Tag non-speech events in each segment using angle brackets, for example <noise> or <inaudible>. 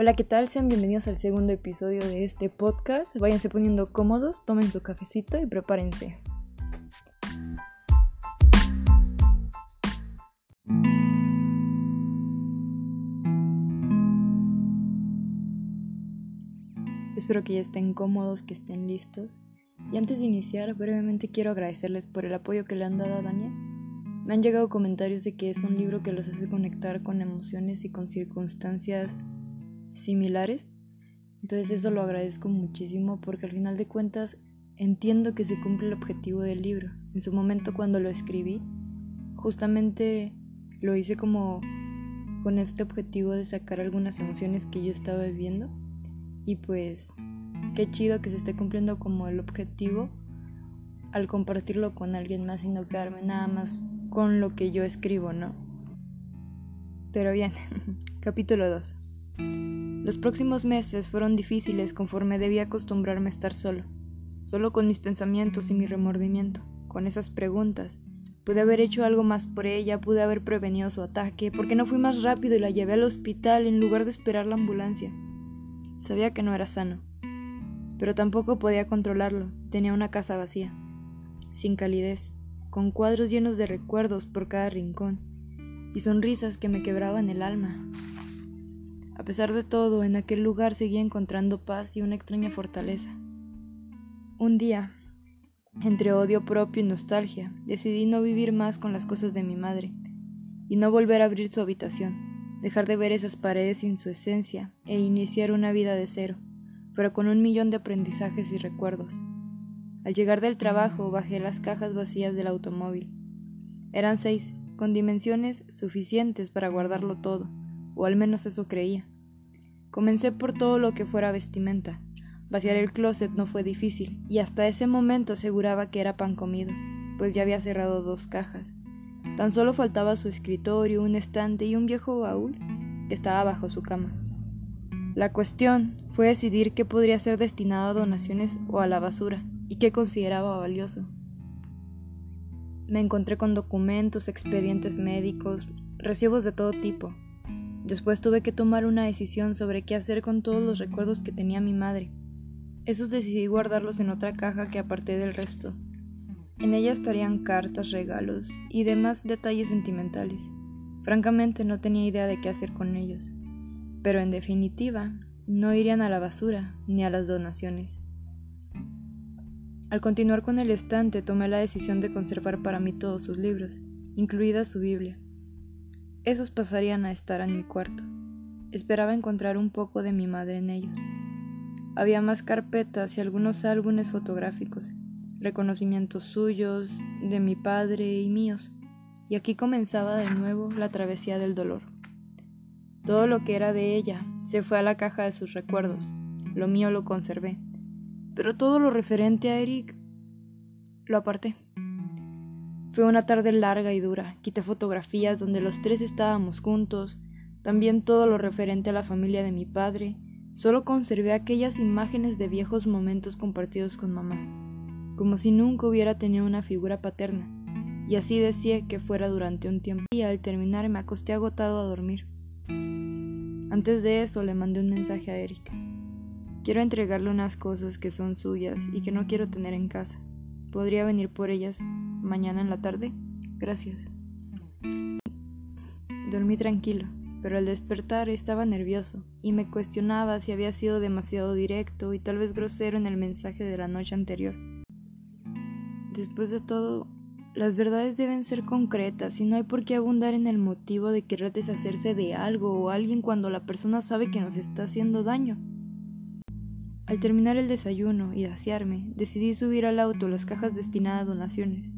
Hola, ¿qué tal? Sean bienvenidos al segundo episodio de este podcast. Váyanse poniendo cómodos, tomen su cafecito y prepárense. Espero que ya estén cómodos, que estén listos. Y antes de iniciar, brevemente quiero agradecerles por el apoyo que le han dado a Daniel. Me han llegado comentarios de que es un libro que los hace conectar con emociones y con circunstancias similares. Entonces eso lo agradezco muchísimo porque al final de cuentas entiendo que se cumple el objetivo del libro. En su momento cuando lo escribí, justamente lo hice como con este objetivo de sacar algunas emociones que yo estaba viviendo y pues qué chido que se esté cumpliendo como el objetivo al compartirlo con alguien más y no quedarme nada más con lo que yo escribo, ¿no? Pero bien, <laughs> capítulo 2. Los próximos meses fueron difíciles conforme debía acostumbrarme a estar solo, solo con mis pensamientos y mi remordimiento, con esas preguntas. Pude haber hecho algo más por ella, pude haber prevenido su ataque, porque no fui más rápido y la llevé al hospital en lugar de esperar la ambulancia. Sabía que no era sano, pero tampoco podía controlarlo. Tenía una casa vacía, sin calidez, con cuadros llenos de recuerdos por cada rincón y sonrisas que me quebraban el alma. A pesar de todo, en aquel lugar seguía encontrando paz y una extraña fortaleza. Un día, entre odio propio y nostalgia, decidí no vivir más con las cosas de mi madre y no volver a abrir su habitación dejar de ver esas paredes sin su esencia e iniciar una vida de cero, pero con un millón de aprendizajes y recuerdos. Al llegar del trabajo bajé las cajas vacías del automóvil. Eran seis, con dimensiones suficientes para guardarlo todo, o al menos eso creía. Comencé por todo lo que fuera vestimenta. Vaciar el closet no fue difícil, y hasta ese momento aseguraba que era pan comido, pues ya había cerrado dos cajas Tan solo faltaba su escritorio, un estante y un viejo baúl que estaba bajo su cama. La cuestión fue decidir qué podría ser destinado a donaciones o a la basura y qué consideraba valioso. Me encontré con documentos, expedientes médicos, recibos de todo tipo. Después tuve que tomar una decisión sobre qué hacer con todos los recuerdos que tenía mi madre. Esos decidí guardarlos en otra caja que aparté del resto. En ella estarían cartas, regalos y demás detalles sentimentales. Francamente no tenía idea de qué hacer con ellos. Pero en definitiva, no irían a la basura ni a las donaciones. Al continuar con el estante, tomé la decisión de conservar para mí todos sus libros, incluida su Biblia. Esos pasarían a estar en mi cuarto. Esperaba encontrar un poco de mi madre en ellos. Había más carpetas y algunos álbumes fotográficos, reconocimientos suyos, de mi padre y míos, y aquí comenzaba de nuevo la travesía del dolor. Todo lo que era de ella se fue a la caja de sus recuerdos, lo mío lo conservé, pero todo lo referente a Eric lo aparté. Fue una tarde larga y dura, quité fotografías donde los tres estábamos juntos, también todo lo referente a la familia de mi padre, solo conservé aquellas imágenes de viejos momentos compartidos con mamá como si nunca hubiera tenido una figura paterna, y así decía que fuera durante un tiempo. Y al terminar me acosté agotado a dormir. Antes de eso le mandé un mensaje a Erika. Quiero entregarle unas cosas que son suyas y que no quiero tener en casa. ¿Podría venir por ellas mañana en la tarde? Gracias. Dormí tranquilo, pero al despertar estaba nervioso y me cuestionaba si había sido demasiado directo y tal vez grosero en el mensaje de la noche anterior. Después de todo, las verdades deben ser concretas y no hay por qué abundar en el motivo de querer deshacerse de algo o alguien cuando la persona sabe que nos está haciendo daño. Al terminar el desayuno y asearme, decidí subir al auto las cajas destinadas a donaciones,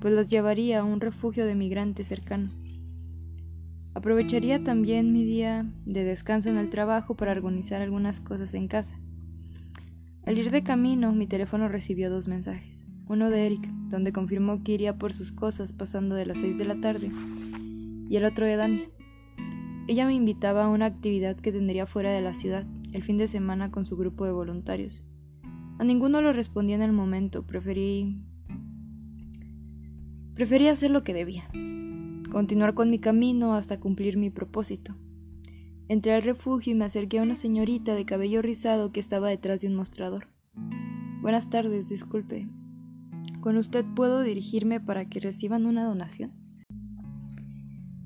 pues las llevaría a un refugio de migrantes cercano. Aprovecharía también mi día de descanso en el trabajo para organizar algunas cosas en casa. Al ir de camino, mi teléfono recibió dos mensajes uno de Eric, donde confirmó que iría por sus cosas pasando de las seis de la tarde, y el otro de Dani. Ella me invitaba a una actividad que tendría fuera de la ciudad, el fin de semana con su grupo de voluntarios. A ninguno lo respondí en el momento, preferí... Preferí hacer lo que debía, continuar con mi camino hasta cumplir mi propósito. Entré al refugio y me acerqué a una señorita de cabello rizado que estaba detrás de un mostrador. Buenas tardes, disculpe. ¿Con usted puedo dirigirme para que reciban una donación?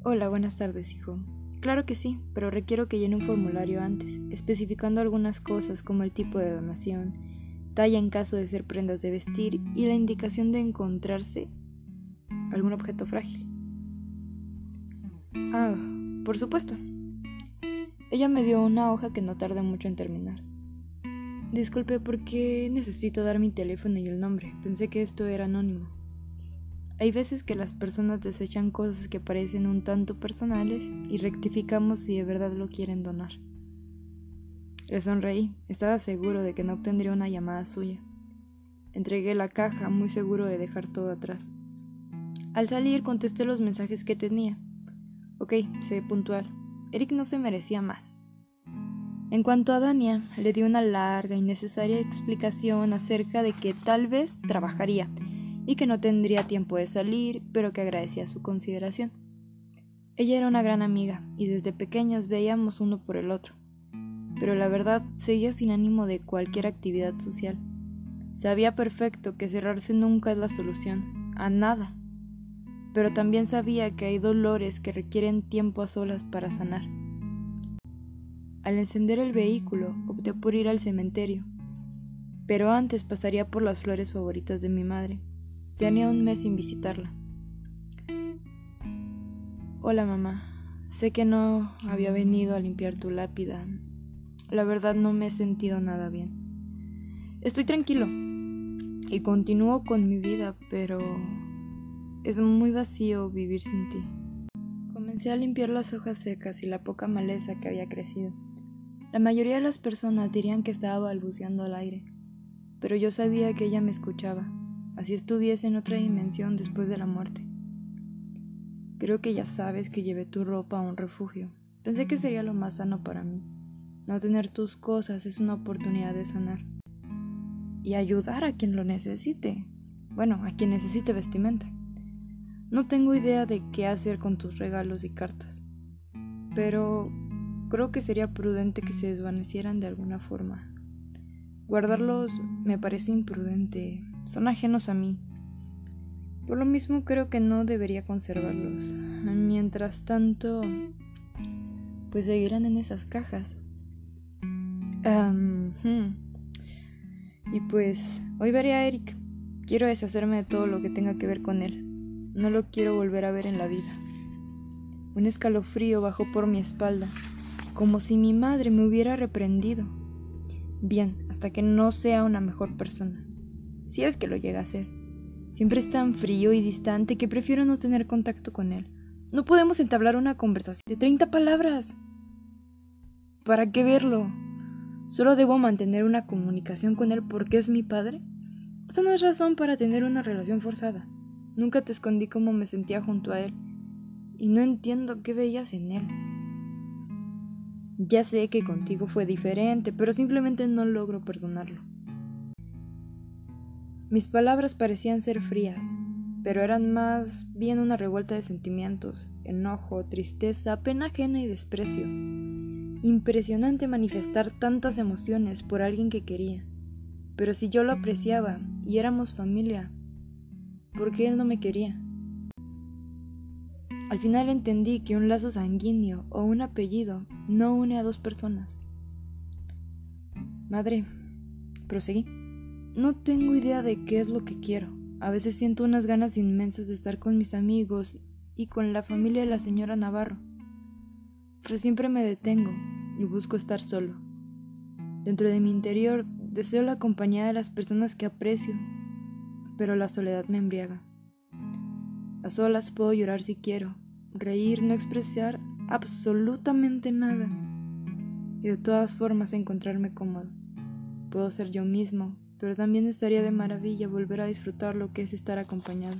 Hola, buenas tardes, hijo. Claro que sí, pero requiero que llene un formulario antes, especificando algunas cosas como el tipo de donación, talla en caso de ser prendas de vestir y la indicación de encontrarse algún objeto frágil. Ah, por supuesto. Ella me dio una hoja que no tarda mucho en terminar. Disculpe, ¿por qué necesito dar mi teléfono y el nombre? Pensé que esto era anónimo. Hay veces que las personas desechan cosas que parecen un tanto personales y rectificamos si de verdad lo quieren donar. Le sonreí, estaba seguro de que no obtendría una llamada suya. Entregué la caja, muy seguro de dejar todo atrás. Al salir contesté los mensajes que tenía. Ok, sé puntual. Eric no se merecía más. En cuanto a Dania, le di una larga y necesaria explicación acerca de que tal vez trabajaría y que no tendría tiempo de salir, pero que agradecía su consideración. Ella era una gran amiga y desde pequeños veíamos uno por el otro, pero la verdad seguía sin ánimo de cualquier actividad social. Sabía perfecto que cerrarse nunca es la solución, a nada, pero también sabía que hay dolores que requieren tiempo a solas para sanar. Al encender el vehículo, opté por ir al cementerio, pero antes pasaría por las flores favoritas de mi madre. Tenía un mes sin visitarla. Hola mamá, sé que no había venido a limpiar tu lápida. La verdad no me he sentido nada bien. Estoy tranquilo y continúo con mi vida, pero es muy vacío vivir sin ti. Comencé a limpiar las hojas secas y la poca maleza que había crecido. La mayoría de las personas dirían que estaba balbuceando al aire, pero yo sabía que ella me escuchaba así estuviese en otra dimensión después de la muerte. Creo que ya sabes que llevé tu ropa a un refugio. Pensé que sería lo más sano para mí. No tener tus cosas es una oportunidad de sanar. Y ayudar a quien lo necesite. Bueno, a quien necesite vestimenta. No tengo idea de qué hacer con tus regalos y cartas. Pero creo que sería prudente que se desvanecieran de alguna forma. Guardarlos me parece imprudente, son ajenos a mí. Por lo mismo creo que no debería conservarlos. Mientras tanto, pues seguirán en esas cajas. Hmm. Y pues, hoy veré a Eric. Quiero deshacerme de todo lo que tenga que ver con él. No lo quiero volver a ver en la vida. Un escalofrío bajó por mi espalda, como si mi madre me hubiera reprendido. Bien, hasta que no sea una mejor persona si es que lo llega a ser. Siempre es tan frío y distante que prefiero no tener contacto con él. No podemos entablar una conversación de 30 palabras. ¿Para qué verlo? ¿Solo debo mantener una comunicación con él porque es mi padre? Esa no es razón para tener una relación forzada. Nunca te escondí cómo me sentía junto a él, y no entiendo qué veías en él. Ya sé que contigo fue diferente, pero simplemente no logro perdonarlo. Mis palabras parecían ser frías, pero eran más bien una revuelta de sentimientos, enojo, tristeza, pena ajena y desprecio. Impresionante manifestar tantas emociones por alguien que quería. Pero si yo lo apreciaba y éramos familia, ¿por qué él no me quería? Al final entendí que un lazo sanguíneo o un apellido no une a dos personas. Madre, proseguí. No tengo idea de qué es lo que quiero. A veces siento unas ganas inmensas de estar con mis amigos y con la familia de la señora Navarro. Pero siempre me detengo y busco estar solo. Dentro de mi interior deseo la compañía de las personas que aprecio, pero la soledad me embriaga. A solas puedo llorar si quiero, reír, no expresar absolutamente nada y de todas formas encontrarme cómodo. Puedo ser yo mismo, pero también estaría de maravilla volver a disfrutar lo que es estar acompañado.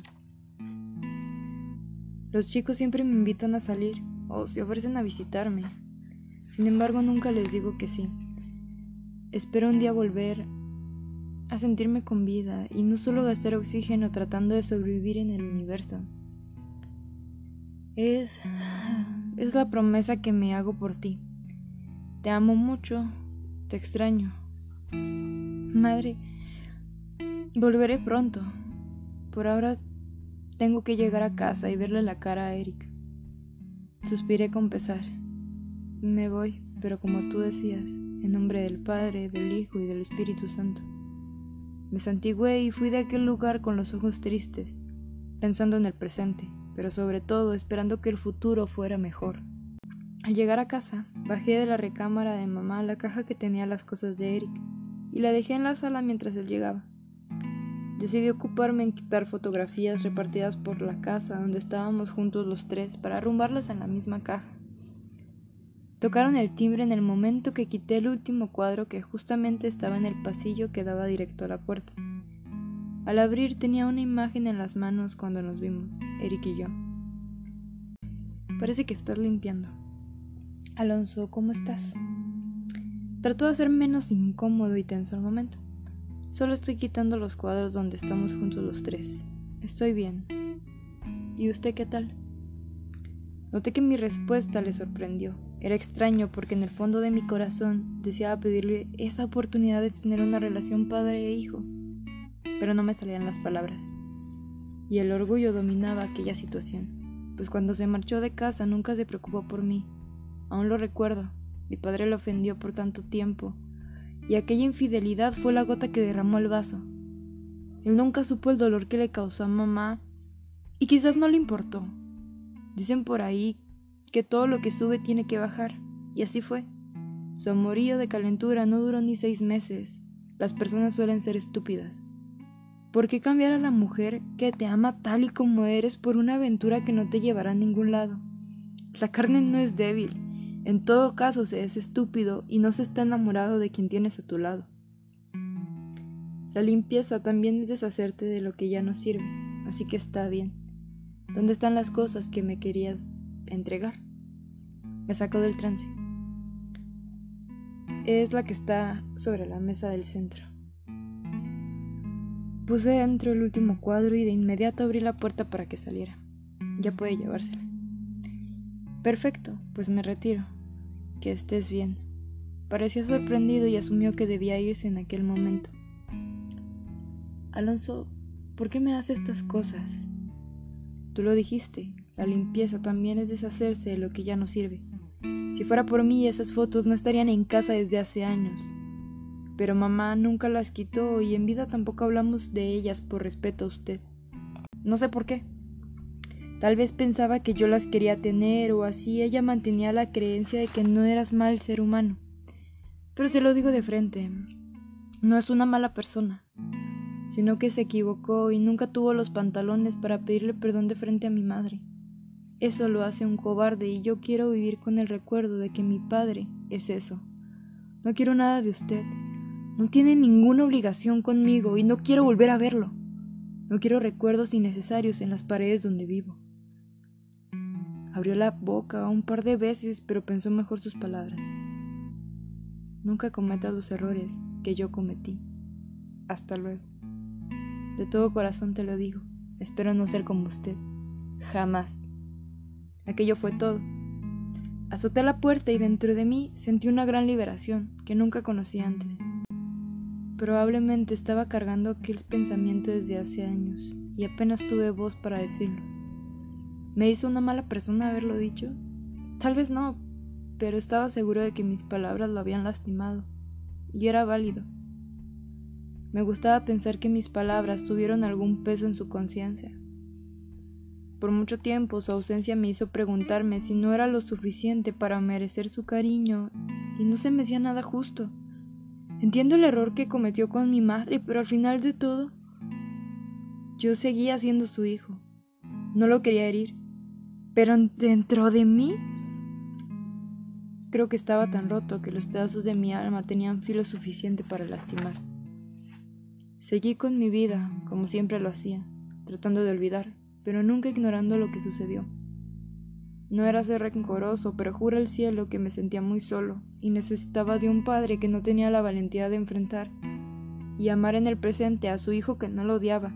Los chicos siempre me invitan a salir o se ofrecen a visitarme. Sin embargo, nunca les digo que sí. Espero un día volver a sentirme con vida y no solo gastar oxígeno tratando de sobrevivir en el universo. Es es la promesa que me hago por ti. Te amo mucho, te extraño. Madre, volveré pronto. Por ahora tengo que llegar a casa y verle la cara a Eric. Suspiré con pesar. Me voy, pero como tú decías, en nombre del Padre, del Hijo y del Espíritu Santo. Me santigué y fui de aquel lugar con los ojos tristes, pensando en el presente, pero sobre todo esperando que el futuro fuera mejor. Al llegar a casa, bajé de la recámara de mamá la caja que tenía las cosas de Eric y la dejé en la sala mientras él llegaba. Decidí ocuparme en quitar fotografías repartidas por la casa donde estábamos juntos los tres para arrumbarlas en la misma caja. Tocaron el timbre en el momento que quité el último cuadro que justamente estaba en el pasillo que daba directo a la puerta. Al abrir tenía una imagen en las manos cuando nos vimos, Eric y yo. Parece que estás limpiando. Alonso, ¿cómo estás? Trató de ser menos incómodo y tenso al momento. Solo estoy quitando los cuadros donde estamos juntos los tres. Estoy bien. ¿Y usted qué tal? Noté que mi respuesta le sorprendió. Era extraño porque en el fondo de mi corazón deseaba pedirle esa oportunidad de tener una relación padre e hijo, pero no me salían las palabras. Y el orgullo dominaba aquella situación, pues cuando se marchó de casa nunca se preocupó por mí. Aún lo recuerdo, mi padre lo ofendió por tanto tiempo, y aquella infidelidad fue la gota que derramó el vaso. Él nunca supo el dolor que le causó a mamá, y quizás no le importó. Dicen por ahí que todo lo que sube tiene que bajar, y así fue. Su amorío de calentura no duró ni seis meses. Las personas suelen ser estúpidas. ¿Por qué cambiar a la mujer que te ama tal y como eres por una aventura que no te llevará a ningún lado? La carne no es débil, en todo caso se es estúpido y no se está enamorado de quien tienes a tu lado. La limpieza también es deshacerte de lo que ya no sirve, así que está bien. ¿Dónde están las cosas que me querías entregar? Me sacó del trance. Es la que está sobre la mesa del centro. Puse dentro el último cuadro y de inmediato abrí la puerta para que saliera. Ya puede llevársela. Perfecto, pues me retiro. Que estés bien. Parecía sorprendido y asumió que debía irse en aquel momento. Alonso, ¿por qué me haces estas cosas? Tú lo dijiste, la limpieza también es deshacerse de lo que ya no sirve. Si fuera por mí, esas fotos no estarían en casa desde hace años. Pero mamá nunca las quitó y en vida tampoco hablamos de ellas por respeto a usted. No sé por qué. Tal vez pensaba que yo las quería tener o así ella mantenía la creencia de que no eras mal ser humano. Pero se lo digo de frente, no es una mala persona, sino que se equivocó y nunca tuvo los pantalones para pedirle perdón de frente a mi madre. Eso lo hace un cobarde y yo quiero vivir con el recuerdo de que mi padre es eso. No quiero nada de usted. No tiene ninguna obligación conmigo y no quiero volver a verlo. No quiero recuerdos innecesarios en las paredes donde vivo. Abrió la boca un par de veces, pero pensó mejor sus palabras. Nunca cometas los errores que yo cometí. Hasta luego. De todo corazón te lo digo. Espero no ser como usted. Jamás. Aquello fue todo. Azoté la puerta y dentro de mí sentí una gran liberación que nunca conocí antes. Probablemente estaba cargando aquel pensamiento desde hace años y apenas tuve voz para decirlo. ¿Me hizo una mala persona haberlo dicho? Tal vez no, pero estaba seguro de que mis palabras lo habían lastimado, y era válido. Me gustaba pensar que mis palabras tuvieron algún peso en su conciencia. Por mucho tiempo su ausencia me hizo preguntarme si no era lo suficiente para merecer su cariño, y no se me hacía nada justo. Entiendo el error que cometió con mi madre, pero al final de todo, yo seguía siendo su hijo. No lo quería herir. Pero dentro de mí creo que estaba tan roto que los pedazos de mi alma tenían filo suficiente para lastimar. Seguí con mi vida, como siempre lo hacía, tratando de olvidar, pero nunca ignorando lo que sucedió. No era ser rencoroso, pero juro el cielo que me sentía muy solo y necesitaba de un padre que no tenía la valentía de enfrentar y amar en el presente a su hijo que no lo odiaba.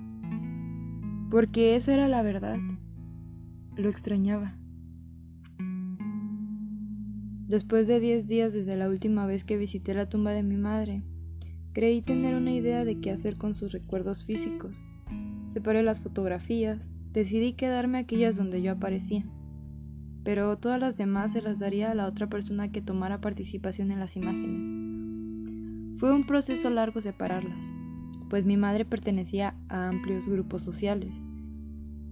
Porque esa era la verdad. Lo extrañaba. Después de diez días desde la última vez que visité la tumba de mi madre, creí tener una idea de qué hacer con sus recuerdos físicos. Separé las fotografías, decidí quedarme aquellas donde yo aparecía, pero todas las demás se las daría a la otra persona que tomara participación en las imágenes. Fue un proceso largo separarlas, pues mi madre pertenecía a amplios grupos sociales.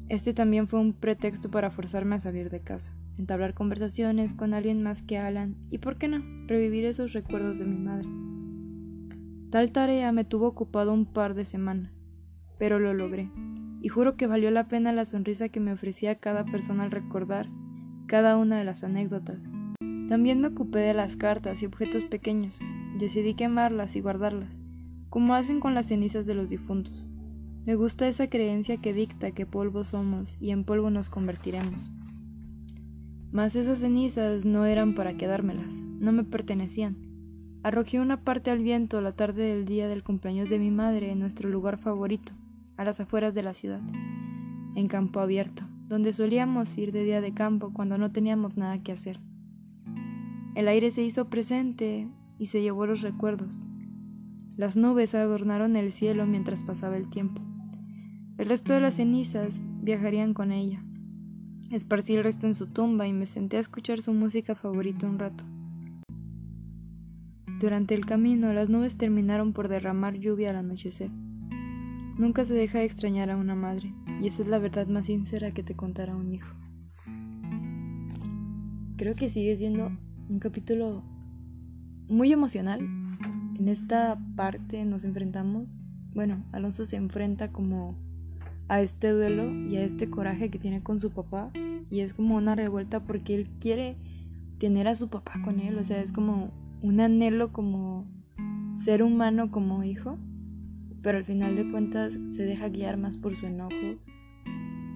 Este también fue un pretexto para forzarme a salir de casa entablar conversaciones con alguien más que Alan y, por qué no, revivir esos recuerdos de mi madre. Tal tarea me tuvo ocupado un par de semanas, pero lo logré, y juro que valió la pena la sonrisa que me ofrecía cada persona al recordar cada una de las anécdotas. También me ocupé de las cartas y objetos pequeños, decidí quemarlas y guardarlas, como hacen con las cenizas de los difuntos. Me gusta esa creencia que dicta que polvo somos y en polvo nos convertiremos. Mas esas cenizas no eran para quedármelas, no me pertenecían. Arrojé una parte al viento la tarde del día del cumpleaños de mi madre en nuestro lugar favorito, a las afueras de la ciudad, en campo abierto, donde solíamos ir de día de campo cuando no teníamos nada que hacer. El aire se hizo presente y se llevó los recuerdos. Las nubes adornaron el cielo mientras pasaba el tiempo. El resto de las cenizas viajarían con ella. Esparcí el resto en su tumba y me senté a escuchar su música favorita un rato. Durante el camino las nubes terminaron por derramar lluvia al anochecer. Nunca se deja de extrañar a una madre, y esa es la verdad más sincera que te contará un hijo. Creo que sigue siendo un capítulo muy emocional. En esta parte nos enfrentamos, bueno, Alonso se enfrenta como a este duelo y a este coraje que tiene con su papá y es como una revuelta porque él quiere tener a su papá con él, o sea, es como un anhelo como ser humano como hijo, pero al final de cuentas se deja guiar más por su enojo.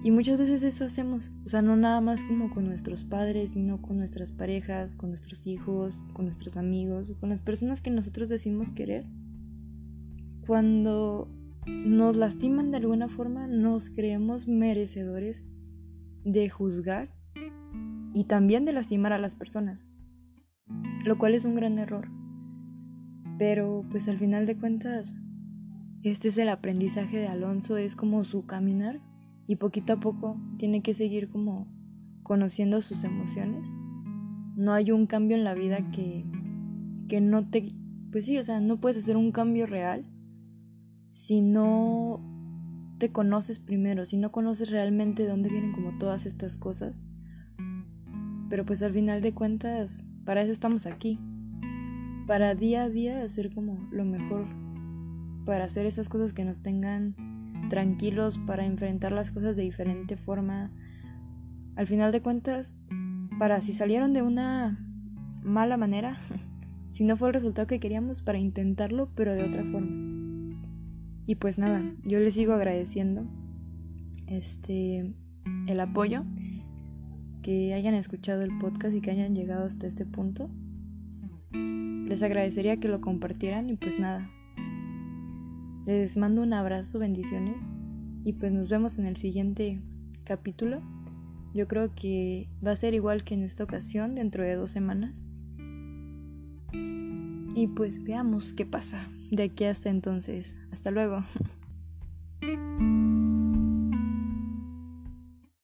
Y muchas veces eso hacemos, o sea, no nada más como con nuestros padres, sino con nuestras parejas, con nuestros hijos, con nuestros amigos, con las personas que nosotros decimos querer. Cuando nos lastiman de alguna forma, nos creemos merecedores de juzgar y también de lastimar a las personas, lo cual es un gran error. Pero pues al final de cuentas, este es el aprendizaje de Alonso, es como su caminar y poquito a poco tiene que seguir como conociendo sus emociones. No hay un cambio en la vida que, que no te... Pues sí, o sea, no puedes hacer un cambio real si no te conoces primero, si no conoces realmente de dónde vienen como todas estas cosas. Pero pues al final de cuentas, para eso estamos aquí. Para día a día hacer como lo mejor. Para hacer esas cosas que nos tengan tranquilos, para enfrentar las cosas de diferente forma. Al final de cuentas, para si salieron de una mala manera, <laughs> si no fue el resultado que queríamos, para intentarlo, pero de otra forma. Y pues nada, yo les sigo agradeciendo este el apoyo, que hayan escuchado el podcast y que hayan llegado hasta este punto. Les agradecería que lo compartieran y pues nada. Les mando un abrazo, bendiciones y pues nos vemos en el siguiente capítulo. Yo creo que va a ser igual que en esta ocasión, dentro de dos semanas. Y pues veamos qué pasa de aquí hasta entonces. Hasta luego. <laughs>